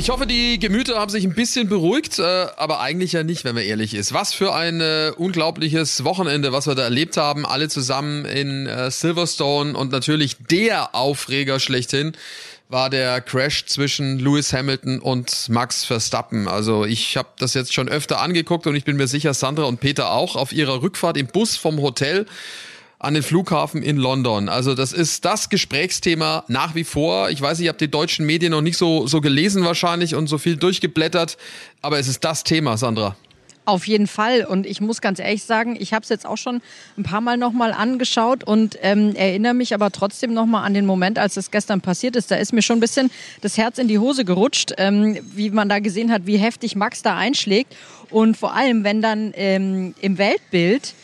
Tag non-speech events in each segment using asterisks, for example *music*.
Ich hoffe, die Gemüter haben sich ein bisschen beruhigt, äh, aber eigentlich ja nicht, wenn man ehrlich ist. Was für ein äh, unglaubliches Wochenende, was wir da erlebt haben, alle zusammen in äh, Silverstone und natürlich der Aufreger schlechthin war der Crash zwischen Lewis Hamilton und Max Verstappen. Also ich habe das jetzt schon öfter angeguckt und ich bin mir sicher, Sandra und Peter auch, auf ihrer Rückfahrt im Bus vom Hotel an den Flughafen in London. Also das ist das Gesprächsthema nach wie vor. Ich weiß, ich habe die deutschen Medien noch nicht so, so gelesen wahrscheinlich und so viel durchgeblättert, aber es ist das Thema, Sandra. Auf jeden Fall. Und ich muss ganz ehrlich sagen, ich habe es jetzt auch schon ein paar Mal nochmal angeschaut und ähm, erinnere mich aber trotzdem nochmal an den Moment, als es gestern passiert ist. Da ist mir schon ein bisschen das Herz in die Hose gerutscht, ähm, wie man da gesehen hat, wie heftig Max da einschlägt. Und vor allem, wenn dann ähm, im Weltbild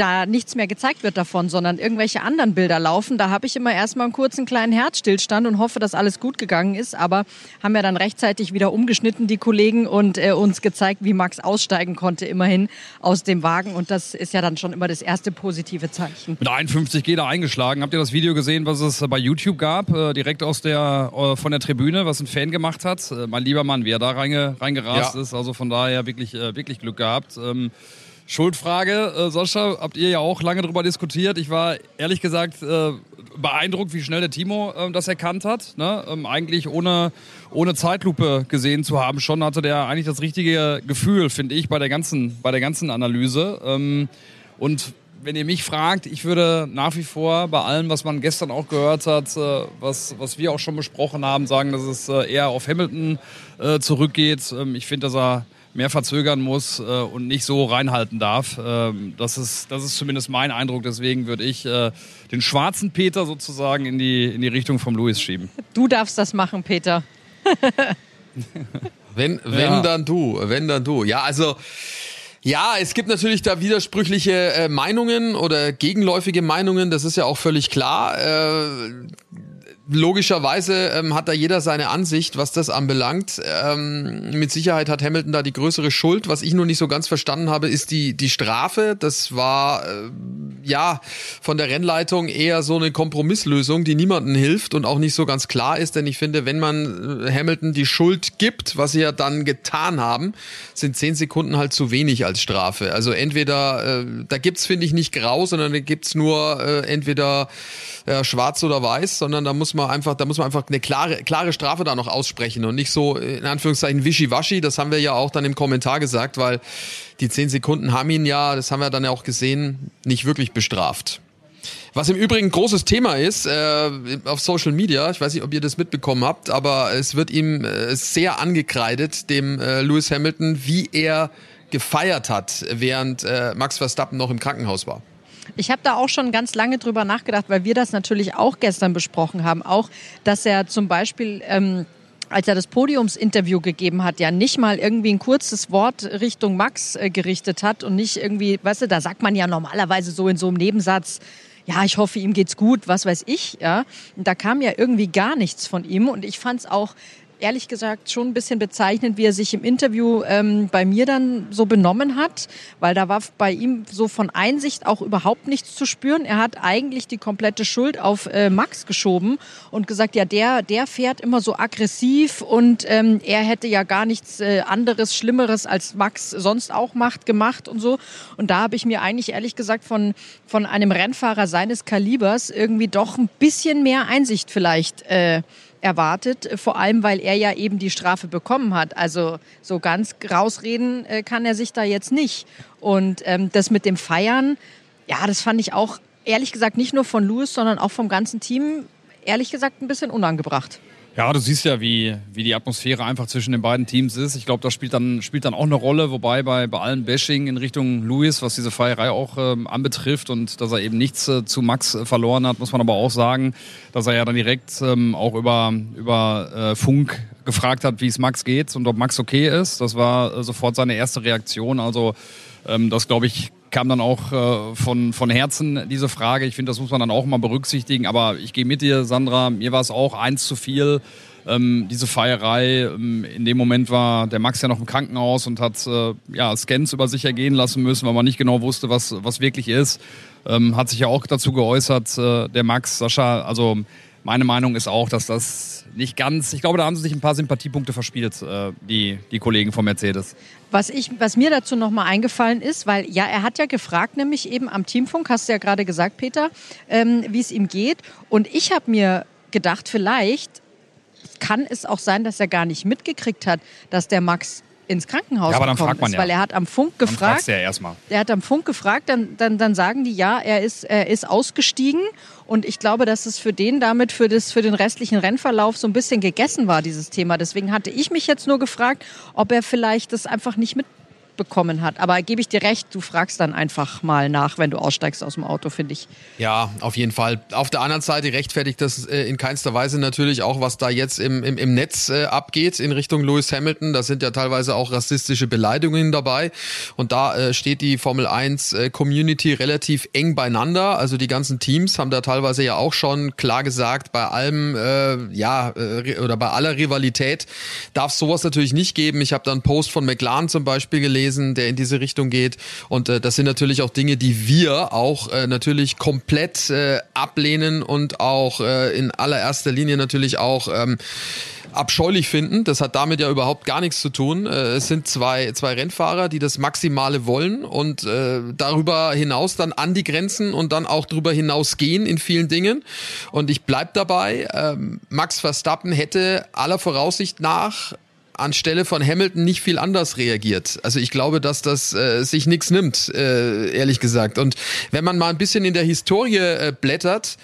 da nichts mehr gezeigt wird davon, sondern irgendwelche anderen Bilder laufen. Da habe ich immer erstmal einen kurzen kleinen Herzstillstand und hoffe, dass alles gut gegangen ist. Aber haben ja dann rechtzeitig wieder umgeschnitten, die Kollegen, und äh, uns gezeigt, wie Max aussteigen konnte, immerhin aus dem Wagen. Und das ist ja dann schon immer das erste positive Zeichen. Mit 51 geht er eingeschlagen. Habt ihr das Video gesehen, was es bei YouTube gab, äh, direkt aus der, äh, von der Tribüne, was ein Fan gemacht hat? Äh, mein lieber Mann, wie er da reinge, reingerast ja. ist. Also von daher wirklich, äh, wirklich Glück gehabt. Ähm, Schuldfrage, äh, Sascha, habt ihr ja auch lange darüber diskutiert. Ich war ehrlich gesagt äh, beeindruckt, wie schnell der Timo äh, das erkannt hat. Ne? Ähm, eigentlich ohne, ohne Zeitlupe gesehen zu haben, schon hatte der eigentlich das richtige Gefühl, finde ich, bei der ganzen, bei der ganzen Analyse. Ähm, und wenn ihr mich fragt, ich würde nach wie vor bei allem, was man gestern auch gehört hat, äh, was, was wir auch schon besprochen haben, sagen, dass es äh, eher auf Hamilton äh, zurückgeht. Ähm, ich finde, dass er mehr verzögern muss äh, und nicht so reinhalten darf. Ähm, das, ist, das ist zumindest mein Eindruck. Deswegen würde ich äh, den schwarzen Peter sozusagen in die, in die Richtung vom Louis schieben. Du darfst das machen, Peter. *laughs* wenn, wenn ja. dann du, wenn dann du. Ja, also. Ja, es gibt natürlich da widersprüchliche äh, Meinungen oder gegenläufige Meinungen, das ist ja auch völlig klar. Äh, logischerweise ähm, hat da jeder seine Ansicht, was das anbelangt. Ähm, mit Sicherheit hat Hamilton da die größere Schuld. Was ich nur nicht so ganz verstanden habe, ist die, die Strafe. Das war äh, ja von der Rennleitung eher so eine Kompromisslösung, die niemandem hilft und auch nicht so ganz klar ist. Denn ich finde, wenn man äh, Hamilton die Schuld gibt, was sie ja dann getan haben, sind zehn Sekunden halt zu wenig als Strafe. Also entweder, äh, da gibt's finde ich nicht grau, sondern da gibt's nur äh, entweder äh, schwarz oder weiß, sondern da muss man einfach, da muss man einfach eine klare, klare Strafe da noch aussprechen und nicht so in Anführungszeichen wischiwaschi. Das haben wir ja auch dann im Kommentar gesagt, weil die zehn Sekunden haben ihn ja, das haben wir dann ja auch gesehen, nicht wirklich bestraft. Was im Übrigen großes Thema ist äh, auf Social Media, ich weiß nicht, ob ihr das mitbekommen habt, aber es wird ihm äh, sehr angekreidet, dem äh, Lewis Hamilton, wie er gefeiert hat, während äh, Max Verstappen noch im Krankenhaus war. Ich habe da auch schon ganz lange drüber nachgedacht, weil wir das natürlich auch gestern besprochen haben. Auch, dass er zum Beispiel ähm, als er das Podiumsinterview gegeben hat, ja nicht mal irgendwie ein kurzes Wort Richtung Max äh, gerichtet hat und nicht irgendwie, weißt du, da sagt man ja normalerweise so in so einem Nebensatz, ja, ich hoffe, ihm geht's gut, was weiß ich, ja. Und da kam ja irgendwie gar nichts von ihm und ich fand es auch ehrlich gesagt schon ein bisschen bezeichnend, wie er sich im Interview ähm, bei mir dann so benommen hat, weil da war bei ihm so von Einsicht auch überhaupt nichts zu spüren. Er hat eigentlich die komplette Schuld auf äh, Max geschoben und gesagt, ja, der, der fährt immer so aggressiv und ähm, er hätte ja gar nichts äh, anderes, Schlimmeres als Max sonst auch macht, gemacht und so. Und da habe ich mir eigentlich ehrlich gesagt von, von einem Rennfahrer seines Kalibers irgendwie doch ein bisschen mehr Einsicht vielleicht äh, erwartet, vor allem weil er ja eben die Strafe bekommen hat. Also so ganz rausreden äh, kann er sich da jetzt nicht. Und ähm, das mit dem Feiern, ja, das fand ich auch ehrlich gesagt nicht nur von Louis, sondern auch vom ganzen Team ehrlich gesagt ein bisschen unangebracht. Ja, du siehst ja, wie, wie die Atmosphäre einfach zwischen den beiden Teams ist. Ich glaube, das spielt dann, spielt dann auch eine Rolle, wobei bei, bei allem Bashing in Richtung Louis, was diese Feierei auch ähm, anbetrifft und dass er eben nichts äh, zu Max äh, verloren hat, muss man aber auch sagen, dass er ja dann direkt ähm, auch über, über äh, Funk gefragt hat, wie es Max geht und ob Max okay ist. Das war äh, sofort seine erste Reaktion. Also ähm, das, glaube ich, kam dann auch äh, von, von Herzen diese Frage. Ich finde, das muss man dann auch mal berücksichtigen. Aber ich gehe mit dir, Sandra. Mir war es auch eins zu viel. Ähm, diese Feierei. Ähm, in dem Moment war der Max ja noch im Krankenhaus und hat äh, ja, Scans über sich ergehen lassen müssen, weil man nicht genau wusste, was, was wirklich ist. Ähm, hat sich ja auch dazu geäußert, äh, der Max, Sascha. Also meine Meinung ist auch, dass das nicht ganz, ich glaube, da haben sie sich ein paar Sympathiepunkte verspielt, äh, die, die Kollegen von Mercedes. Was, ich, was mir dazu nochmal eingefallen ist, weil ja, er hat ja gefragt, nämlich eben am Teamfunk, hast du ja gerade gesagt, Peter, ähm, wie es ihm geht. Und ich habe mir gedacht, vielleicht kann es auch sein, dass er gar nicht mitgekriegt hat, dass der Max ins Krankenhaus ja, aber dann gekommen fragt man ist, ja. weil er hat am Funk gefragt. Dann ja erstmal. Er hat am Funk gefragt, dann, dann, dann sagen die ja, er ist, er ist ausgestiegen und ich glaube, dass es für den damit für, das, für den restlichen Rennverlauf so ein bisschen gegessen war, dieses Thema. Deswegen hatte ich mich jetzt nur gefragt, ob er vielleicht das einfach nicht mit bekommen hat. Aber gebe ich dir recht, du fragst dann einfach mal nach, wenn du aussteigst aus dem Auto, finde ich. Ja, auf jeden Fall. Auf der anderen Seite rechtfertigt das äh, in keinster Weise natürlich auch, was da jetzt im, im, im Netz äh, abgeht in Richtung Lewis Hamilton. Da sind ja teilweise auch rassistische Beleidigungen dabei. Und da äh, steht die Formel 1 äh, Community relativ eng beieinander. Also die ganzen Teams haben da teilweise ja auch schon klar gesagt, bei allem, äh, ja, oder bei aller Rivalität darf sowas natürlich nicht geben. Ich habe da einen Post von McLaren zum Beispiel gelesen gelesen, der in diese Richtung geht. Und äh, das sind natürlich auch Dinge, die wir auch äh, natürlich komplett äh, ablehnen und auch äh, in allererster Linie natürlich auch ähm, abscheulich finden. Das hat damit ja überhaupt gar nichts zu tun. Äh, es sind zwei, zwei Rennfahrer, die das Maximale wollen und äh, darüber hinaus dann an die Grenzen und dann auch darüber hinaus gehen in vielen Dingen. Und ich bleib dabei, ähm, Max Verstappen hätte aller Voraussicht nach anstelle von Hamilton nicht viel anders reagiert. Also ich glaube, dass das äh, sich nichts nimmt, äh, ehrlich gesagt. Und wenn man mal ein bisschen in der Historie äh, blättert,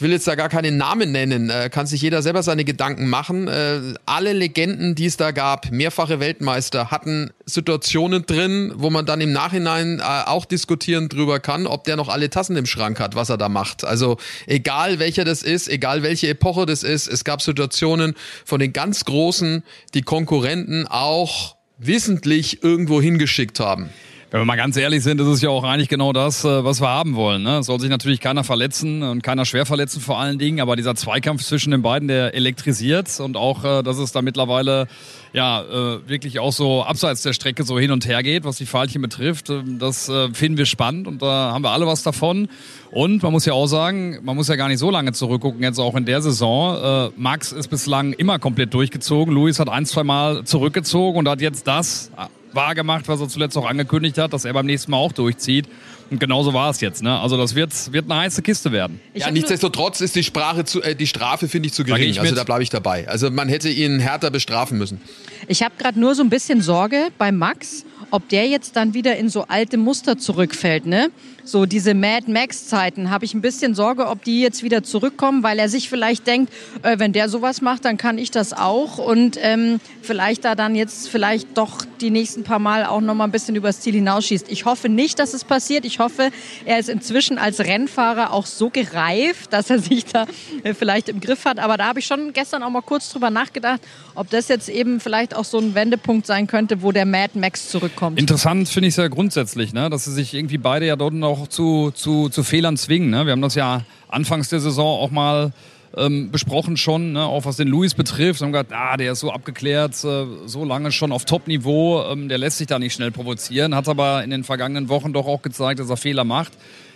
ich will jetzt da gar keinen Namen nennen, äh, kann sich jeder selber seine Gedanken machen. Äh, alle Legenden, die es da gab, mehrfache Weltmeister, hatten Situationen drin, wo man dann im Nachhinein äh, auch diskutieren drüber kann, ob der noch alle Tassen im Schrank hat, was er da macht. Also egal welcher das ist, egal welche Epoche das ist, es gab Situationen von den ganz Großen, die Konkurrenten auch wissentlich irgendwo hingeschickt haben. Wenn wir mal ganz ehrlich sind, ist es ja auch eigentlich genau das, äh, was wir haben wollen. Ne? Es soll sich natürlich keiner verletzen und keiner schwer verletzen vor allen Dingen, aber dieser Zweikampf zwischen den beiden, der elektrisiert und auch, äh, dass es da mittlerweile ja äh, wirklich auch so abseits der Strecke so hin und her geht, was die Pfeilchen betrifft, das finden wir spannend und da haben wir alle was davon. Und man muss ja auch sagen, man muss ja gar nicht so lange zurückgucken, jetzt auch in der Saison. Max ist bislang immer komplett durchgezogen. Luis hat ein, zwei Mal zurückgezogen und hat jetzt das wahrgemacht, was er zuletzt auch angekündigt hat, dass er beim nächsten Mal auch durchzieht. Und genauso war es jetzt. Ne? Also das wird, wird eine heiße Kiste werden. Ich ja, nichtsdestotrotz ist die, Sprache zu, äh, die Strafe, finde ich, zu gering. Ich also da bleibe ich dabei. Also man hätte ihn härter bestrafen müssen. Ich habe gerade nur so ein bisschen Sorge bei Max, ob der jetzt dann wieder in so alte Muster zurückfällt. Ne? So diese Mad Max-Zeiten, habe ich ein bisschen Sorge, ob die jetzt wieder zurückkommen, weil er sich vielleicht denkt, äh, wenn der sowas macht, dann kann ich das auch und ähm, vielleicht da dann jetzt vielleicht doch die nächsten paar Mal auch noch mal ein bisschen übers Ziel hinausschießt. Ich hoffe nicht, dass es passiert. Ich hoffe, er ist inzwischen als Rennfahrer auch so gereift, dass er sich da äh, vielleicht im Griff hat. Aber da habe ich schon gestern auch mal kurz drüber nachgedacht, ob das jetzt eben vielleicht auch so ein Wendepunkt sein könnte, wo der Mad Max zurückkommt. Interessant finde ich es ja grundsätzlich, ne? dass sie sich irgendwie beide ja dort noch auch zu, zu, zu Fehlern zwingen. Ne? Wir haben das ja anfangs der Saison auch mal ähm, besprochen schon, ne? auch was den Luis betrifft. Wir haben gesagt, ah, der ist so abgeklärt, äh, so lange schon auf Top-Niveau, ähm, der lässt sich da nicht schnell provozieren, hat aber in den vergangenen Wochen doch auch gezeigt, dass er Fehler macht.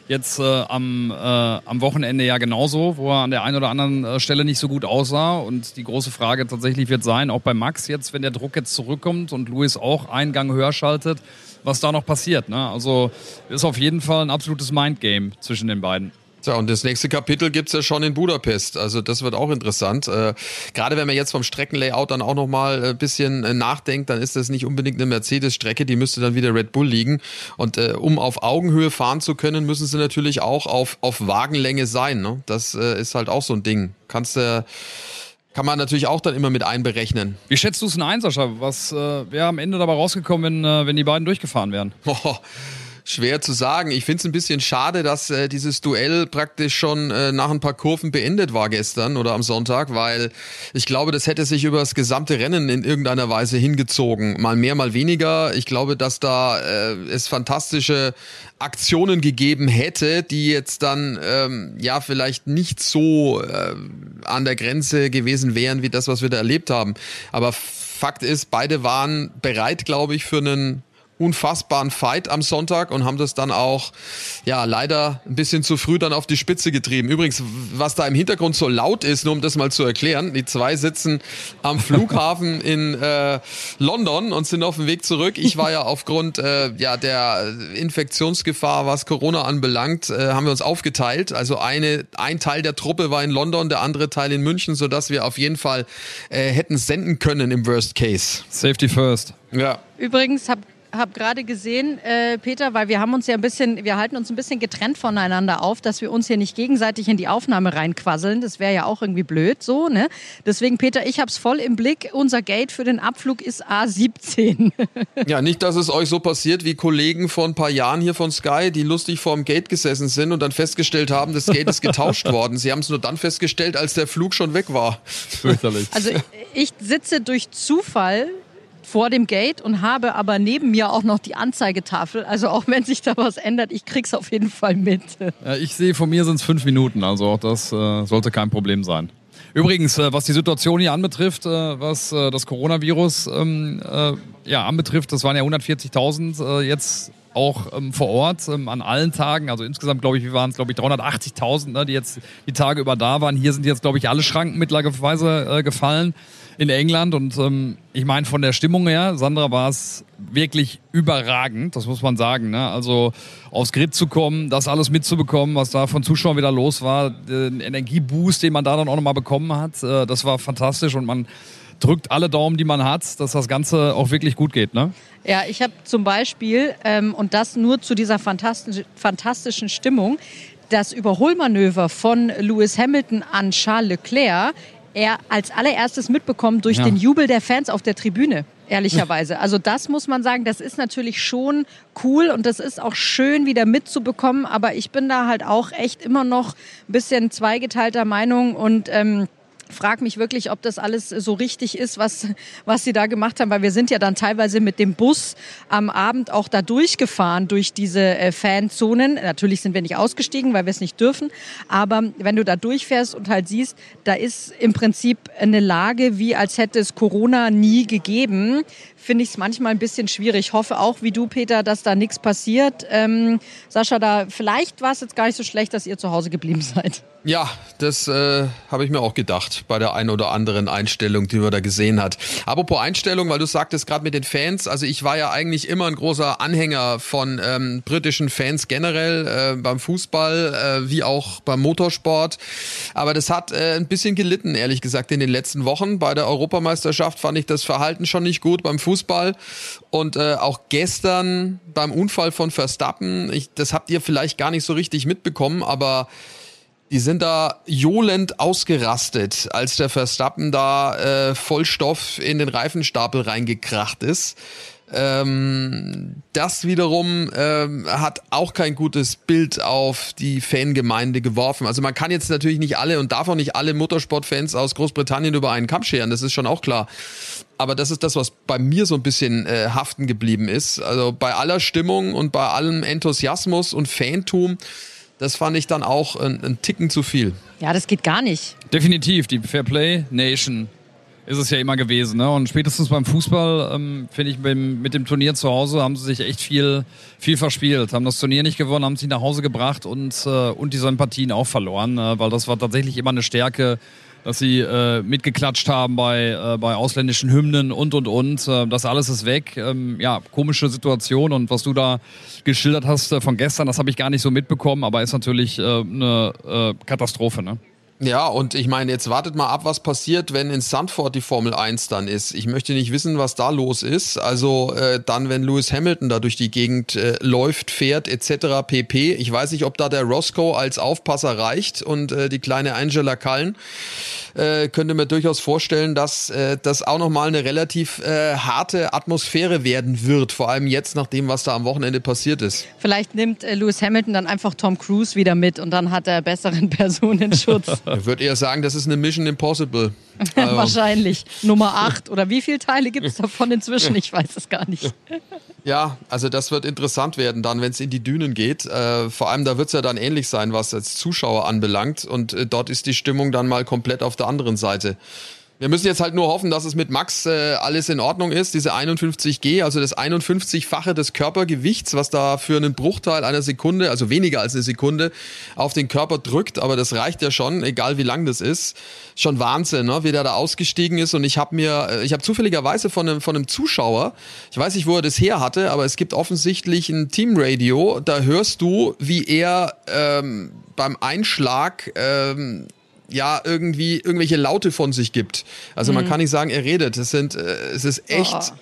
Jetzt äh, am, äh, am Wochenende ja genauso, wo er an der einen oder anderen äh, Stelle nicht so gut aussah. Und die große Frage tatsächlich wird sein, auch bei Max jetzt, wenn der Druck jetzt zurückkommt und Luis auch einen Gang höher schaltet, was da noch passiert. Ne? Also ist auf jeden Fall ein absolutes Mindgame zwischen den beiden. Tja, und das nächste Kapitel gibt's ja schon in Budapest. Also das wird auch interessant. Äh, gerade wenn man jetzt vom Streckenlayout dann auch nochmal ein bisschen äh, nachdenkt, dann ist das nicht unbedingt eine Mercedes-Strecke, die müsste dann wieder Red Bull liegen. Und äh, um auf Augenhöhe fahren zu können, müssen sie natürlich auch auf, auf Wagenlänge sein. Ne? Das äh, ist halt auch so ein Ding. Kannst du... Äh, kann man natürlich auch dann immer mit einberechnen. Wie schätzt du es denn ein, Sascha? Was äh, wäre am Ende dabei rausgekommen, wenn, äh, wenn die beiden durchgefahren wären? *laughs* Schwer zu sagen. Ich finde es ein bisschen schade, dass äh, dieses Duell praktisch schon äh, nach ein paar Kurven beendet war gestern oder am Sonntag, weil ich glaube, das hätte sich über das gesamte Rennen in irgendeiner Weise hingezogen. Mal mehr, mal weniger. Ich glaube, dass da äh, es fantastische Aktionen gegeben hätte, die jetzt dann ähm, ja vielleicht nicht so äh, an der Grenze gewesen wären wie das, was wir da erlebt haben. Aber Fakt ist, beide waren bereit, glaube ich, für einen unfassbaren Fight am Sonntag und haben das dann auch, ja, leider ein bisschen zu früh dann auf die Spitze getrieben. Übrigens, was da im Hintergrund so laut ist, nur um das mal zu erklären, die zwei sitzen am *laughs* Flughafen in äh, London und sind auf dem Weg zurück. Ich war ja *laughs* aufgrund äh, ja, der Infektionsgefahr, was Corona anbelangt, äh, haben wir uns aufgeteilt. Also eine, ein Teil der Truppe war in London, der andere Teil in München, sodass wir auf jeden Fall äh, hätten senden können im Worst Case. Safety first. Ja. Übrigens habe habe gerade gesehen, äh, Peter, weil wir haben uns ja ein bisschen, wir halten uns ein bisschen getrennt voneinander auf, dass wir uns hier nicht gegenseitig in die Aufnahme reinquasseln. Das wäre ja auch irgendwie blöd so, ne? Deswegen, Peter, ich habe es voll im Blick. Unser Gate für den Abflug ist A17. *laughs* ja, nicht, dass es euch so passiert wie Kollegen vor ein paar Jahren hier von Sky, die lustig vorm Gate gesessen sind und dann festgestellt haben, das Gate ist getauscht *laughs* worden. Sie haben es nur dann festgestellt, als der Flug schon weg war. Fürchterlich. Also ich sitze durch Zufall vor dem Gate und habe aber neben mir auch noch die Anzeigetafel. Also auch wenn sich da was ändert, ich krieg's auf jeden Fall mit. Ja, ich sehe, von mir sind es fünf Minuten, also auch das äh, sollte kein Problem sein. Übrigens, äh, was die Situation hier anbetrifft, äh, was äh, das Coronavirus ähm, äh, ja, anbetrifft, das waren ja 140.000 äh, jetzt auch ähm, vor Ort ähm, an allen Tagen. Also insgesamt, glaube ich, wir waren es, glaube ich, 380.000, ne, die jetzt die Tage über da waren. Hier sind jetzt, glaube ich, alle Schranken mittlerweile äh, gefallen in England. Und ähm, ich meine, von der Stimmung her, Sandra, war es wirklich überragend, das muss man sagen. Ne? Also aufs Grid zu kommen, das alles mitzubekommen, was da von Zuschauern wieder los war, den Energieboost, den man da dann auch nochmal bekommen hat, äh, das war fantastisch und man drückt alle Daumen, die man hat, dass das Ganze auch wirklich gut geht. Ne? Ja, ich habe zum Beispiel, ähm, und das nur zu dieser fantastisch, fantastischen Stimmung, das Überholmanöver von Lewis Hamilton an Charles Leclerc er als allererstes mitbekommen durch ja. den Jubel der Fans auf der Tribüne, ehrlicherweise. *laughs* Also das muss man sagen, das ist natürlich schon cool und das ist auch schön wieder mitzubekommen, aber ich bin da halt auch echt immer noch ein bisschen zweigeteilter Meinung und ähm, frage mich wirklich, ob das alles so richtig ist, was, was sie da gemacht haben, weil wir sind ja dann teilweise mit dem Bus am Abend auch da durchgefahren durch diese äh, Fanzonen. Natürlich sind wir nicht ausgestiegen, weil wir es nicht dürfen, aber wenn du da durchfährst und halt siehst, da ist im Prinzip eine Lage, wie als hätte es Corona nie gegeben, finde ich es manchmal ein bisschen schwierig. Hoffe auch, wie du, Peter, dass da nichts passiert. Ähm, Sascha, da vielleicht war es jetzt gar nicht so schlecht, dass ihr zu Hause geblieben *laughs* seid. Ja, das äh, habe ich mir auch gedacht bei der ein oder anderen Einstellung, die man da gesehen hat. Apropos Einstellung, weil du sagtest gerade mit den Fans, also ich war ja eigentlich immer ein großer Anhänger von ähm, britischen Fans generell äh, beim Fußball äh, wie auch beim Motorsport, aber das hat äh, ein bisschen gelitten, ehrlich gesagt, in den letzten Wochen. Bei der Europameisterschaft fand ich das Verhalten schon nicht gut beim Fußball und äh, auch gestern beim Unfall von Verstappen, ich, das habt ihr vielleicht gar nicht so richtig mitbekommen, aber die sind da johlend ausgerastet, als der Verstappen da äh, Vollstoff in den Reifenstapel reingekracht ist. Ähm, das wiederum ähm, hat auch kein gutes Bild auf die Fangemeinde geworfen. Also man kann jetzt natürlich nicht alle und darf auch nicht alle Motorsportfans aus Großbritannien über einen Kamm scheren, das ist schon auch klar. Aber das ist das, was bei mir so ein bisschen äh, haften geblieben ist. Also bei aller Stimmung und bei allem Enthusiasmus und Fantum das fand ich dann auch ein, ein Ticken zu viel. Ja, das geht gar nicht. Definitiv, die Fairplay Nation ist es ja immer gewesen. Ne? Und spätestens beim Fußball, ähm, finde ich, beim, mit dem Turnier zu Hause haben sie sich echt viel, viel verspielt. Haben das Turnier nicht gewonnen, haben sich nach Hause gebracht und, äh, und die Sympathien auch verloren, äh, weil das war tatsächlich immer eine Stärke dass sie äh, mitgeklatscht haben bei, äh, bei ausländischen Hymnen und und und. Äh, das alles ist weg. Ähm, ja, komische Situation und was du da geschildert hast äh, von gestern, das habe ich gar nicht so mitbekommen, aber ist natürlich äh, eine äh, Katastrophe. Ne? Ja, und ich meine, jetzt wartet mal ab, was passiert, wenn in Sandford die Formel 1 dann ist. Ich möchte nicht wissen, was da los ist. Also äh, dann, wenn Lewis Hamilton da durch die Gegend äh, läuft, fährt etc. pp. Ich weiß nicht, ob da der Roscoe als Aufpasser reicht und äh, die kleine Angela Cullen äh, könnte mir durchaus vorstellen, dass äh, das auch nochmal eine relativ äh, harte Atmosphäre werden wird. Vor allem jetzt, nach dem, was da am Wochenende passiert ist. Vielleicht nimmt äh, Lewis Hamilton dann einfach Tom Cruise wieder mit und dann hat er besseren *laughs* Personenschutz. Ich würde eher sagen, das ist eine Mission Impossible. *laughs* Also. Wahrscheinlich. Nummer 8. Oder wie viele Teile gibt es davon inzwischen? Ich weiß es gar nicht. *laughs* Ja, also das wird interessant werden dann, wenn es in die Dünen geht. Äh, vor allem da wird es ja dann ähnlich sein, was als Zuschauer anbelangt. Und äh, dort ist die Stimmung dann mal komplett auf der anderen Seite. Wir müssen jetzt halt nur hoffen, dass es mit Max äh, alles in Ordnung ist. Diese 51G, also das 51-fache des Körpergewichts, was da für einen Bruchteil einer Sekunde, also weniger als eine Sekunde, auf den Körper drückt. Aber das reicht ja schon, egal wie lang das ist. Schon Wahnsinn, ne? wie der da ausgestiegen ist. Und ich habe mir, äh, ich habe zufälligerweise von einem, von einem Zuschauer, ich weiß nicht, wo er das her hatte, aber es gibt offensichtlich ein Teamradio. Da hörst du, wie er ähm, beim Einschlag ähm, ja irgendwie irgendwelche Laute von sich gibt. Also mhm. man kann nicht sagen, er redet. Es sind, äh, es ist echt. Oh.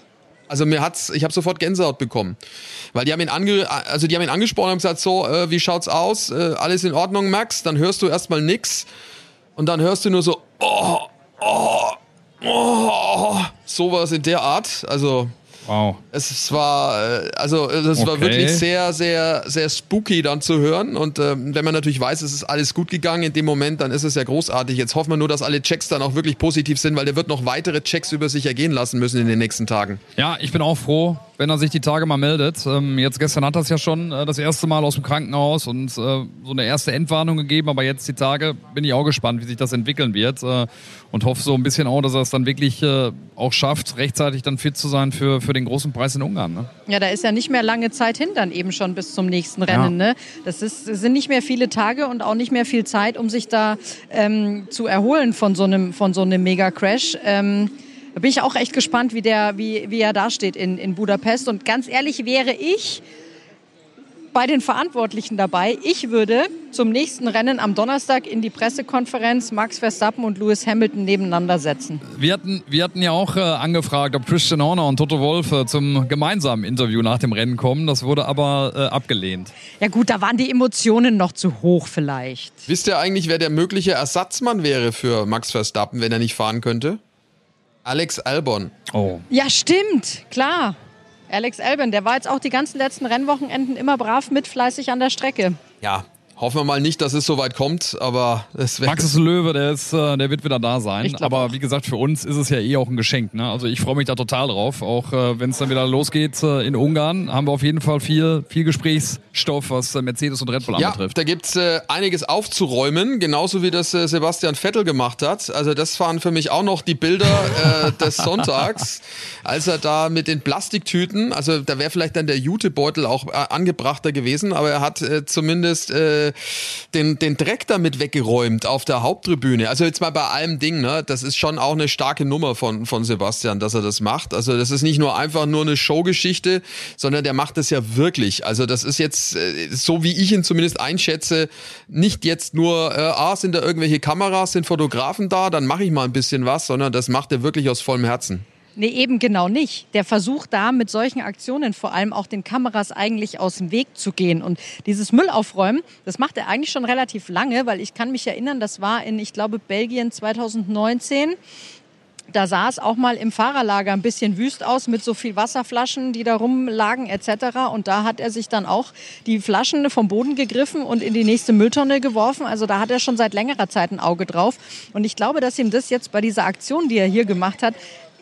Also mir hat's, ich habe sofort Gänsehaut bekommen, weil die haben ihn ange, also die haben ihn angesprochen und gesagt so, äh, wie schaut's aus? Äh, alles in Ordnung, Max? Dann hörst du erstmal nix und dann hörst du nur so, oh, oh, oh, sowas in der Art. Also Wow. Es war, äh, also es okay. war wirklich sehr, sehr, sehr spooky dann zu hören. Und ähm, wenn man natürlich weiß, es ist alles gut gegangen in dem Moment, dann ist es ja großartig. Jetzt hoffen wir nur, dass alle Checks dann auch wirklich positiv sind, weil der wird noch weitere Checks über sich ergehen lassen müssen in den nächsten Tagen. Ja, ich bin auch froh, wenn er sich die Tage mal meldet. Ähm, jetzt gestern hat er es ja schon äh, das erste Mal aus dem Krankenhaus und äh, so eine erste Endwarnung gegeben, aber jetzt die Tage bin ich auch gespannt, wie sich das entwickeln wird äh, und hoffe so ein bisschen auch, dass er es dann wirklich äh, auch schafft, rechtzeitig dann fit zu sein für, für den großen Preis in Ungarn. Ne? Ja, da ist ja nicht mehr lange Zeit hin, dann eben schon bis zum nächsten Rennen. Ja. Ne? Das, ist, sind nicht mehr viele Tage und auch nicht mehr viel Zeit, um sich da ähm, zu erholen von so einem, von so einem Mega-Crash. Ähm, da bin ich auch echt gespannt, wie, der, wie, wie er dasteht in, in Budapest. Und ganz ehrlich wäre ich bei den Verantwortlichen dabei. Ich würde zum nächsten Rennen am Donnerstag in die Pressekonferenz Max Verstappen und Lewis Hamilton nebeneinander setzen. Wir hatten, wir hatten ja auch äh, angefragt, ob Christian Horner und Toto Wolff äh, zum gemeinsamen Interview nach dem Rennen kommen. Das wurde aber äh, abgelehnt. Ja gut, da waren die Emotionen noch zu hoch vielleicht. Wisst ihr eigentlich, wer der mögliche Ersatzmann wäre für Max Verstappen, wenn er nicht fahren könnte? Alex Albon. Oh. Ja, stimmt, klar. Alex Albon, der war jetzt auch die ganzen letzten Rennwochenenden immer brav mit fleißig an der Strecke. Ja, Hoffen wir mal nicht, dass es so weit kommt, aber es Max ist ein Löwe, der, ist, äh, der wird wieder da sein. Aber auch. wie gesagt, für uns ist es ja eh auch ein Geschenk. Ne? Also ich freue mich da total drauf. Auch äh, wenn es dann wieder losgeht äh, in Ungarn, haben wir auf jeden Fall viel, viel Gesprächsstoff, was Mercedes und Red Bull ja, anbetrifft. Da gibt's äh, einiges aufzuräumen, genauso wie das äh, Sebastian Vettel gemacht hat. Also das waren für mich auch noch die Bilder äh, *laughs* des Sonntags, als er da mit den Plastiktüten, also da wäre vielleicht dann der Jutebeutel auch äh, angebrachter gewesen, aber er hat äh, zumindest äh, den, den Dreck damit weggeräumt auf der Haupttribüne. Also jetzt mal bei allem Ding, ne? Das ist schon auch eine starke Nummer von, von Sebastian, dass er das macht. Also das ist nicht nur einfach nur eine Showgeschichte, sondern der macht das ja wirklich. Also das ist jetzt, äh, so wie ich ihn zumindest einschätze, nicht jetzt nur, äh, ah, sind da irgendwelche Kameras, sind Fotografen da, dann mache ich mal ein bisschen was, sondern das macht er wirklich aus vollem Herzen. Nee, eben genau nicht. Der versucht da mit solchen Aktionen vor allem auch den Kameras eigentlich aus dem Weg zu gehen. Und dieses Müllaufräumen, das macht er eigentlich schon relativ lange, weil ich kann mich erinnern, das war in, ich glaube, Belgien 2019. Da sah es auch mal im Fahrerlager ein bisschen wüst aus mit so viel Wasserflaschen, die da rumlagen etc. Und da hat er sich dann auch die Flaschen vom Boden gegriffen und in die nächste Mülltonne geworfen. Also da hat er schon seit längerer Zeit ein Auge drauf. Und ich glaube, dass ihm das jetzt bei dieser Aktion, die er hier gemacht hat,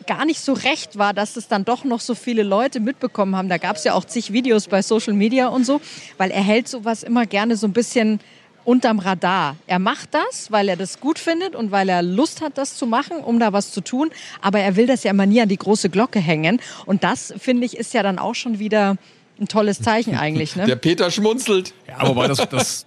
gar nicht so recht war, dass es dann doch noch so viele Leute mitbekommen haben. Da gab es ja auch zig Videos bei Social Media und so, weil er hält sowas immer gerne so ein bisschen unterm Radar. Er macht das, weil er das gut findet und weil er Lust hat, das zu machen, um da was zu tun. Aber er will das ja immer nie an die große Glocke hängen. Und das, finde ich, ist ja dann auch schon wieder ein tolles Zeichen *laughs* eigentlich. Ne? Der Peter schmunzelt. Ja, wobei das, das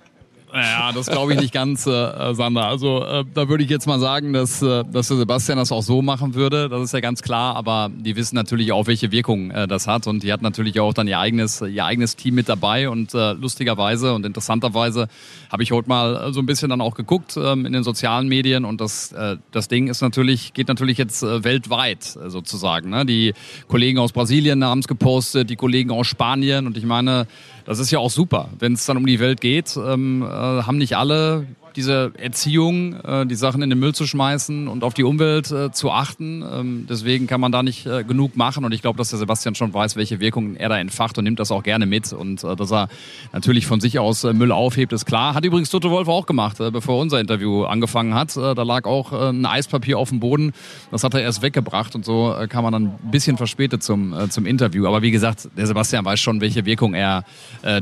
Naja, das glaube ich nicht ganz, äh, Sander. Also äh, da würde ich jetzt mal sagen, dass, äh, dass der Sebastian das auch so machen würde. Das ist ja ganz klar. Aber die wissen natürlich auch, welche Wirkung äh, das hat. Und die hat natürlich auch dann ihr eigenes, ihr eigenes Team mit dabei. Und äh, lustigerweise und interessanterweise habe ich heute mal so ein bisschen dann auch geguckt ähm, in den sozialen Medien. Und das, äh, das Ding ist natürlich, geht natürlich jetzt äh, weltweit äh, sozusagen. Ne? Die Kollegen aus Brasilien haben es gepostet, die Kollegen aus Spanien. Und ich meine, das ist ja auch super, wenn es dann um die Welt geht. Ähm, äh, haben nicht alle diese Erziehung, äh, die Sachen in den Müll zu schmeißen und auf die Umwelt äh, zu achten. Ähm, deswegen kann man da nicht äh, genug machen und ich glaube, dass der Sebastian schon weiß, welche Wirkungen er da entfacht und nimmt das auch gerne mit und äh, dass er natürlich von sich aus äh, Müll aufhebt, ist klar. Hat übrigens Toto Wolf auch gemacht, äh, bevor unser Interview angefangen hat. Da lag auch ein Eispapier auf dem Boden. Das hat er erst weggebracht und so kam man dann ein bisschen verspätet zum, zum Interview. Aber wie gesagt, der Sebastian weiß schon, welche Wirkung er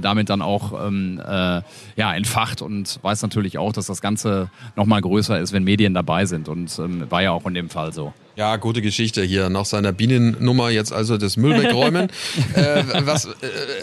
damit dann auch ähm, äh, ja, entfacht und weiß natürlich auch, dass das Ganze nochmal größer ist, wenn Medien dabei sind. Und ähm, war ja auch in dem Fall so. Ja, gute Geschichte hier. Nach seiner Bienennummer jetzt also das Müll wegräumen. *laughs* äh, was, äh,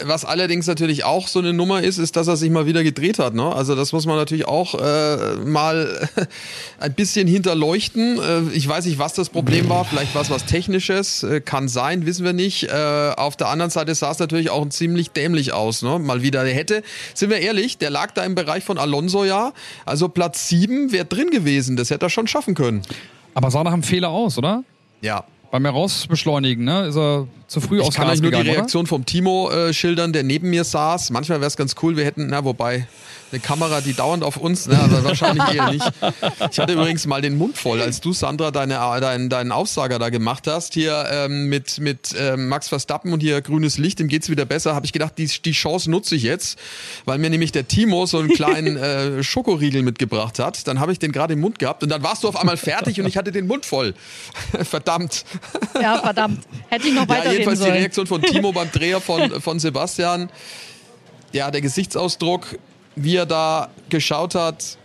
was allerdings natürlich auch so eine Nummer ist, ist, dass er sich mal wieder gedreht hat. Ne? Also das muss man natürlich auch äh, mal *laughs* ein bisschen hinterleuchten. Äh, ich weiß nicht, was das Problem war. Vielleicht war es was Technisches. Äh, kann sein, wissen wir nicht. Äh, auf der anderen Seite sah es natürlich auch ziemlich dämlich aus. Ne? Mal wieder. Der hätte, sind wir ehrlich, der lag da im Bereich von Alonso ja. Also Platz sieben wäre drin gewesen. Das hätte er schon schaffen können. Aber sah nach einem Fehler aus, oder? Ja. Beim Herausbeschleunigen, ne? Ist er zu früh Ich aus kann Gas nur die Reaktion vom Timo äh, schildern, der neben mir saß. Manchmal wäre es ganz cool, wir hätten, na wobei, eine Kamera, die dauernd auf uns, ne, aber wahrscheinlich eher nicht. Ich hatte übrigens mal den Mund voll, als du, Sandra, deine, deinen, deinen Aufsager da gemacht hast, hier ähm, mit, mit ähm, Max Verstappen und hier grünes Licht, dem geht's wieder besser, habe ich gedacht, die, die Chance nutze ich jetzt, weil mir nämlich der Timo so einen kleinen *laughs* äh, Schokoriegel mitgebracht hat. Dann habe ich den gerade im Mund gehabt und dann warst du auf einmal fertig und ich hatte den Mund voll. *laughs* Verdammt. Ja, verdammt. Hätte ich noch Ja, jedenfalls die sollen. Reaktion von Timo *laughs* beim Dreher von, von Sebastian. Ja, der Gesichtsausdruck, wie er da geschaut hat,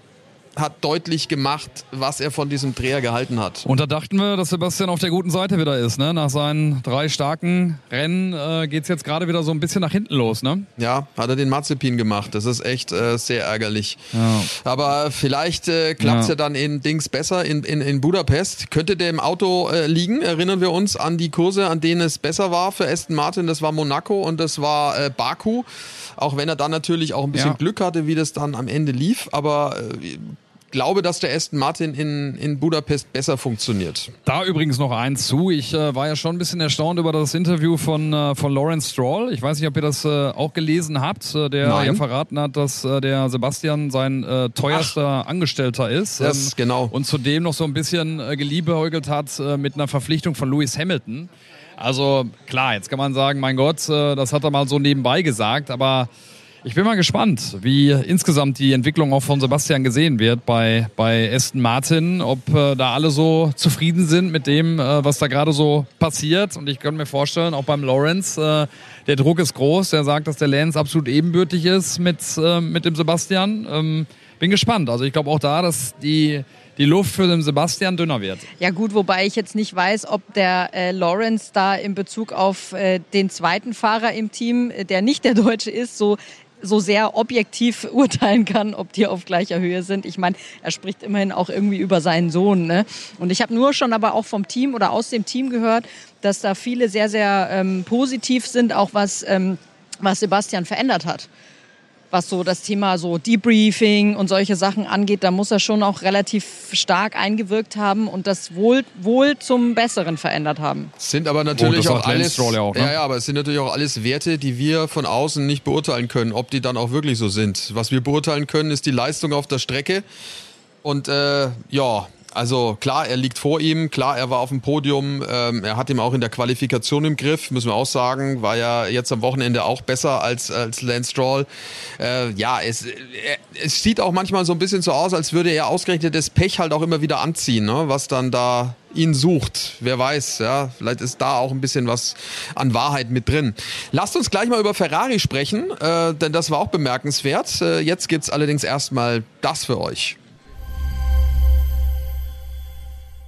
hat deutlich gemacht, was er von diesem Dreher gehalten hat. Und da dachten wir, dass Sebastian auf der guten Seite wieder ist. Ne? Nach seinen drei starken Rennen äh, geht's jetzt gerade wieder so ein bisschen nach hinten los. Ne? Ja, hat er den Mazepin gemacht. Das ist echt äh, sehr ärgerlich. Ja. Aber vielleicht äh, klappt's ja. Ja. dann in Dings besser in, in, in Budapest. Könnte der im Auto äh, liegen? Erinnern wir uns an die Kurse, an denen es besser war für Aston Martin. Das war Monaco und das war äh, Baku. Auch wenn er dann natürlich auch ein bisschen Ja. Glück hatte, wie das dann am Ende lief. Aber äh, glaube, dass der Aston Martin in, in Budapest besser funktioniert. Da übrigens noch eins zu. Ich äh, war ja schon ein bisschen erstaunt über das Interview von, äh, von Lawrence Stroll. Ich weiß nicht, ob ihr das äh, auch gelesen habt, äh, der Nein. ja verraten hat, dass äh, der Sebastian sein äh, teuerster Angestellter ist. Ähm, Das, genau. Und zudem noch so ein bisschen äh, geliebäugelt hat mit einer Verpflichtung von Lewis Hamilton. Also klar, jetzt kann man sagen, mein Gott, das hat er mal so nebenbei gesagt, aber ich bin mal gespannt, wie insgesamt die Entwicklung auch von Sebastian gesehen wird bei, bei Aston Martin, ob äh, da alle so zufrieden sind mit dem, äh, was da gerade so passiert. Und ich könnte mir vorstellen, auch beim Lawrence, äh, der Druck ist groß. Der sagt, dass der Lance absolut ebenbürtig ist mit, äh, mit dem Sebastian. Ähm, bin gespannt. Also ich glaube auch da, dass die, die Luft für den Sebastian dünner wird. Ja gut, wobei ich jetzt nicht weiß, ob der äh, Lawrence da in Bezug auf äh, den zweiten Fahrer im Team, äh, der nicht der Deutsche ist, so so sehr objektiv *laughs* urteilen kann, ob die auf gleicher Höhe sind. Ich meine, er spricht immerhin auch irgendwie über seinen Sohn. Ne? Und ich habe nur schon aber auch vom Team oder aus dem Team gehört, dass da viele sehr, sehr ähm, positiv sind, auch was, ähm, was Sebastian verändert hat was so das Thema so Debriefing und solche Sachen angeht, da muss er schon auch relativ stark eingewirkt haben und das wohl, wohl zum Besseren verändert haben. Sind aber natürlich Oh, auch alles, ja auch, ne? ja, ja, aber es sind natürlich auch alles Werte, die wir von außen nicht beurteilen können, ob die dann auch wirklich so sind. Was wir beurteilen können, ist die Leistung auf der Strecke. Und äh, ja, also klar, er liegt vor ihm, klar, er war auf dem Podium, ähm, er hat ihm auch in der Qualifikation im Griff, müssen wir auch sagen, war ja jetzt am Wochenende auch besser als, als Lance Stroll. Äh, ja, es, äh, es sieht auch manchmal so ein bisschen so aus, als würde er ausgerechnet das Pech halt auch immer wieder anziehen, ne? was dann da ihn sucht. Wer weiß, ja, vielleicht ist da auch ein bisschen was an Wahrheit mit drin. Lasst uns gleich mal über Ferrari sprechen, äh, denn das war auch bemerkenswert. Äh, jetzt gibt's allerdings erstmal das für euch.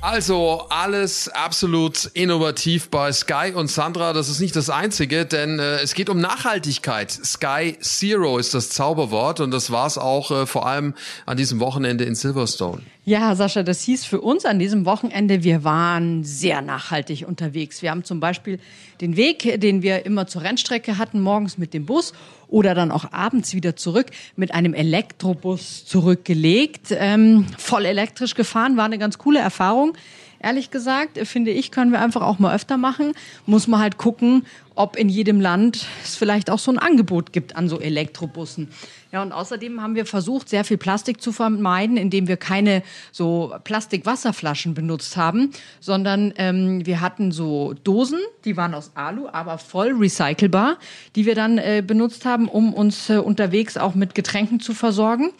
Also alles absolut innovativ bei Sky und Sandra. Das ist nicht das Einzige, denn äh, es geht um Nachhaltigkeit. Sky Zero ist das Zauberwort und das war es auch äh, vor allem an diesem Wochenende in Silverstone. Ja, Sascha, das hieß für uns an diesem Wochenende, wir waren sehr nachhaltig unterwegs. Wir haben zum Beispiel den Weg, den wir immer zur Rennstrecke hatten, morgens mit dem Bus oder dann auch abends wieder zurück mit einem Elektrobus zurückgelegt. Ähm, voll elektrisch gefahren, war eine ganz coole Erfahrung. Ehrlich gesagt, finde ich, können wir einfach auch mal öfter machen. Muss man halt gucken, ob in jedem Land es vielleicht auch so ein Angebot gibt an so Elektrobussen. Ja, und außerdem haben wir versucht, sehr viel Plastik zu vermeiden, indem wir keine so Plastikwasserflaschen benutzt haben, sondern ähm, wir hatten so Dosen, die waren aus Alu, aber voll recycelbar, die wir dann äh, benutzt haben, um uns äh, unterwegs auch mit Getränken zu versorgen.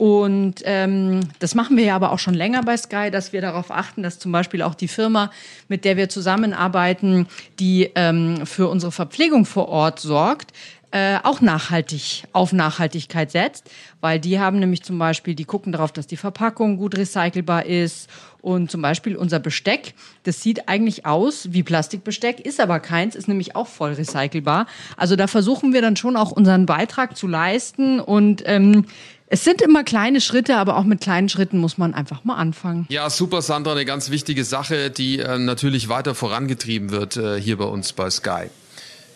Und ähm, das machen wir ja aber auch schon länger bei Sky, dass wir darauf achten, dass zum Beispiel auch die Firma, mit der wir zusammenarbeiten, die ähm, für unsere Verpflegung vor Ort sorgt, äh, auch nachhaltig auf Nachhaltigkeit setzt, weil die haben nämlich zum Beispiel, die gucken darauf, dass die Verpackung gut recycelbar ist und zum Beispiel unser Besteck, das sieht eigentlich aus wie Plastikbesteck, ist aber keins, ist nämlich auch voll recycelbar. Also da versuchen wir dann schon auch unseren Beitrag zu leisten und ähm, es sind immer kleine Schritte, aber auch mit kleinen Schritten muss man einfach mal anfangen. Ja, super, Sandra, eine ganz wichtige Sache, die äh, natürlich weiter vorangetrieben wird äh, hier bei uns bei Sky.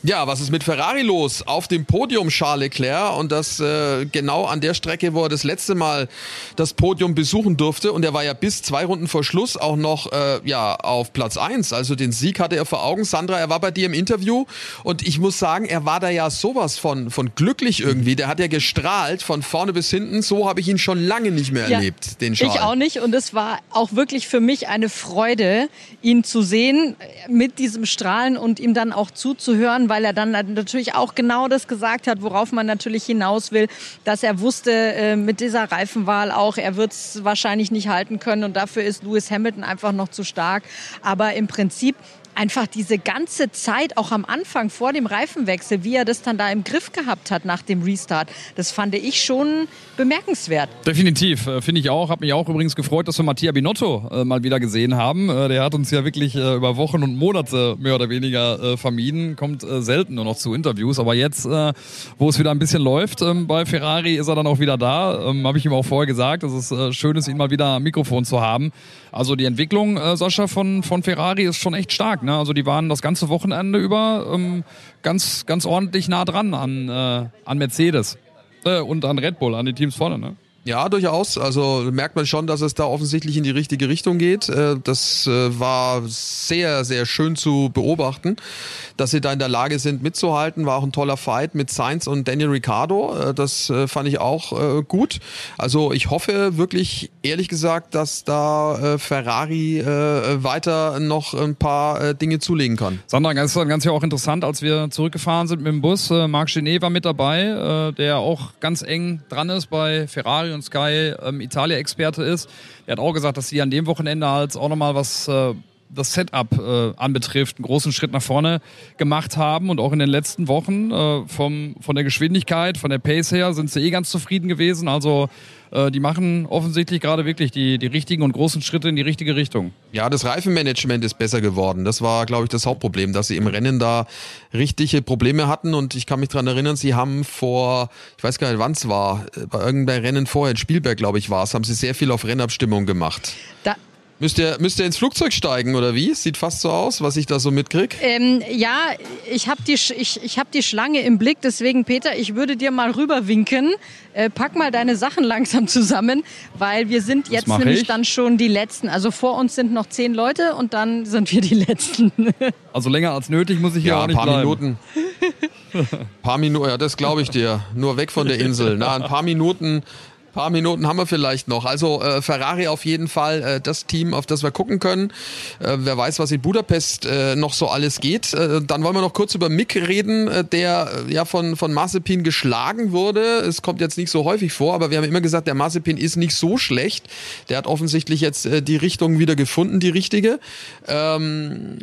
Ja, was ist mit Ferrari los? Auf dem Podium Charles Leclerc und das äh, genau an der Strecke, wo er das letzte Mal das Podium besuchen durfte und er war ja bis zwei Runden vor Schluss auch noch äh, ja auf Platz eins. Also den Sieg hatte er vor Augen. Sandra, er war bei dir im Interview und ich muss sagen, er war da ja sowas von von glücklich irgendwie. Der hat ja gestrahlt von vorne bis hinten. So habe ich ihn schon lange nicht mehr ja, erlebt, den Charles. Ich auch nicht und es war auch wirklich für mich eine Freude, ihn zu sehen mit diesem Strahlen und ihm dann auch zuzuhören weil er dann natürlich auch genau das gesagt hat, worauf man natürlich hinaus will, dass er wusste äh, mit dieser Reifenwahl auch, er wird es wahrscheinlich nicht halten können und dafür ist Lewis Hamilton einfach noch zu stark. Aber im Prinzip einfach diese ganze Zeit, auch am Anfang vor dem Reifenwechsel, wie er das dann da im Griff gehabt hat nach dem Restart, das fand ich schon bemerkenswert. Definitiv, äh, finde ich auch. Hat mich auch übrigens gefreut, dass wir Mattia Binotto äh, mal wieder gesehen haben. Äh, der hat uns ja wirklich über Wochen und Monate mehr oder weniger vermieden, kommt selten nur noch zu Interviews. Aber jetzt, wo es wieder ein bisschen läuft ähm, bei Ferrari, ist er dann auch wieder da. Ähm, Habe ich ihm auch vorher gesagt, dass es schön ist, ihn mal wieder am Mikrofon zu haben. Also die Entwicklung, Sascha, von, von Ferrari ist schon echt stark. Ne? Also die waren das ganze Wochenende über ähm, ganz, ganz ordentlich nah dran an, äh, an Mercedes äh, und an Red Bull, an die Teams vorne. Ne? Ja, durchaus. Also merkt man schon, dass es da offensichtlich in die richtige Richtung geht. Äh, das äh, war sehr, sehr schön zu beobachten, dass sie da in der Lage sind mitzuhalten. War auch ein toller Fight mit Sainz und Daniel Ricciardo. Äh, das fand ich auch gut. Also ich hoffe wirklich, ehrlich gesagt, dass da Ferrari weiter noch ein paar Dinge zulegen kann. Sandra, das ist ganz ja auch interessant, als wir zurückgefahren sind mit dem Bus. Marc Genet war mit dabei, der auch ganz eng dran ist bei Ferrari und Sky ähm, Italia-Experte ist. Er hat auch gesagt, dass sie an dem Wochenende halt auch nochmal was äh, das Setup äh, anbetrifft, einen großen Schritt nach vorne gemacht haben und auch in den letzten Wochen äh, vom, von der Geschwindigkeit, von der Pace her sind sie eh ganz zufrieden gewesen. Also äh, die machen offensichtlich gerade wirklich die, die richtigen und großen Schritte in die richtige Richtung. Ja, das Reifenmanagement ist besser geworden. Das war, glaube ich, das Hauptproblem, dass sie im Rennen da richtige Probleme hatten und ich kann mich dran erinnern, sie haben vor, ich weiß gar nicht, wann es war, äh, bei irgendeinem Rennen vorher, in Spielberg, glaube ich, war es, haben sie sehr viel auf Rennabstimmung gemacht. Da Müsst ihr, müsst ihr ins Flugzeug steigen oder wie? Sieht fast so aus, was ich da so mitkrieg. Ähm, ja, ich habe die, ich, ich hab die Schlange im Blick, deswegen Peter, ich würde dir mal rüberwinken. Äh, pack mal deine Sachen *laughs* langsam zusammen, weil wir sind jetzt nämlich ich. dann schon die Letzten. Also vor uns sind noch zehn Leute und dann sind wir die Letzten. *laughs* Also länger als nötig muss ich hier Ja, auch ein nicht paar bleiben. Minuten. *laughs* paar Minuten, ja, das glaube ich dir. Nur weg von der Insel. Na, ein paar Minuten. Paar Minuten haben wir vielleicht noch. Also äh, Ferrari auf jeden Fall äh, das Team, auf das wir gucken können. Äh, wer weiß, was in Budapest äh, noch so alles geht. Äh, dann wollen wir noch kurz über Mick reden, äh, der äh, ja von, von Mazepin geschlagen wurde. Es kommt jetzt nicht so häufig vor, aber wir haben immer gesagt, der Mazepin ist nicht so schlecht. Der hat offensichtlich jetzt äh, die Richtung wieder gefunden, die richtige. Ähm,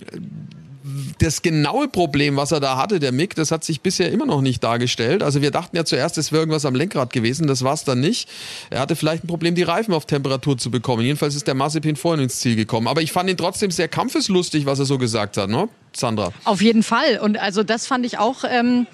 das genaue Problem, was er da hatte, der Mick, das hat sich bisher immer noch nicht dargestellt. Also wir dachten ja zuerst, es wäre irgendwas am Lenkrad gewesen, das war es dann nicht. Er hatte vielleicht ein Problem, die Reifen auf Temperatur zu bekommen. Jedenfalls ist der Mazepin vorhin ins Ziel gekommen. Aber ich fand ihn trotzdem sehr kampfeslustig, was er so gesagt hat, ne, Sandra? Auf jeden Fall. Und also das fand ich auch. Ähm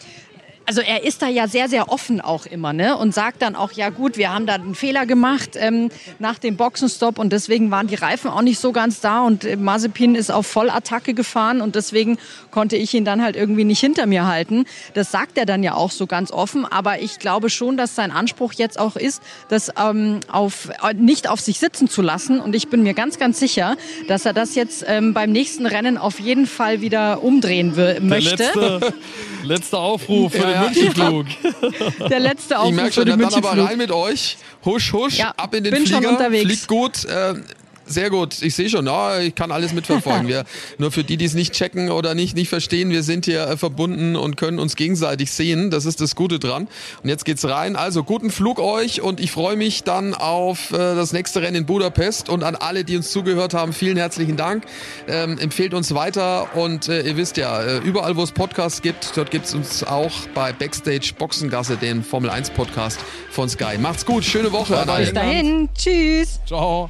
also er ist da ja sehr, sehr offen auch immer, ne? Und sagt dann auch, ja gut, wir haben da einen Fehler gemacht ähm, nach dem Boxenstopp und deswegen waren die Reifen auch nicht so ganz da und äh, Mazepin ist auf Vollattacke gefahren und deswegen konnte ich ihn dann halt irgendwie nicht hinter mir halten. Das sagt er dann ja auch so ganz offen, aber ich glaube schon, dass sein Anspruch jetzt auch ist, das ähm, auf, äh, nicht auf sich sitzen zu lassen und ich bin mir ganz, ganz sicher, dass er das jetzt ähm, beim nächsten Rennen auf jeden Fall wieder umdrehen will, Der möchte. letzte, *laughs* letzte Aufruf für Ja, ja. Münchenflug. *laughs* Der letzte Ich Aufruf merke für schon, den dann aber Münchenflug. rein mit euch. Husch, husch, Ja, ab in den bin schon Flieger. unterwegs. Fliegt gut. Äh, sehr gut. Ich sehe schon, ja, ich kann alles mitverfolgen. *laughs* Wir, nur für die, die es nicht checken oder nicht, nicht verstehen, wir sind hier äh, verbunden und können uns gegenseitig sehen. Das ist das Gute dran. Und jetzt geht's rein. Also guten Flug euch und ich freue mich dann auf äh, das nächste Rennen in Budapest und an alle, die uns zugehört haben, vielen herzlichen Dank. Ähm, empfehlt uns weiter und äh, ihr wisst ja, äh, überall wo es Podcasts gibt, dort gibt's uns auch bei Backstage Boxengasse, den Formel 1 Podcast von Sky. Macht's gut, schöne Woche. an alle. Bis dahin. Tschüss. Ciao.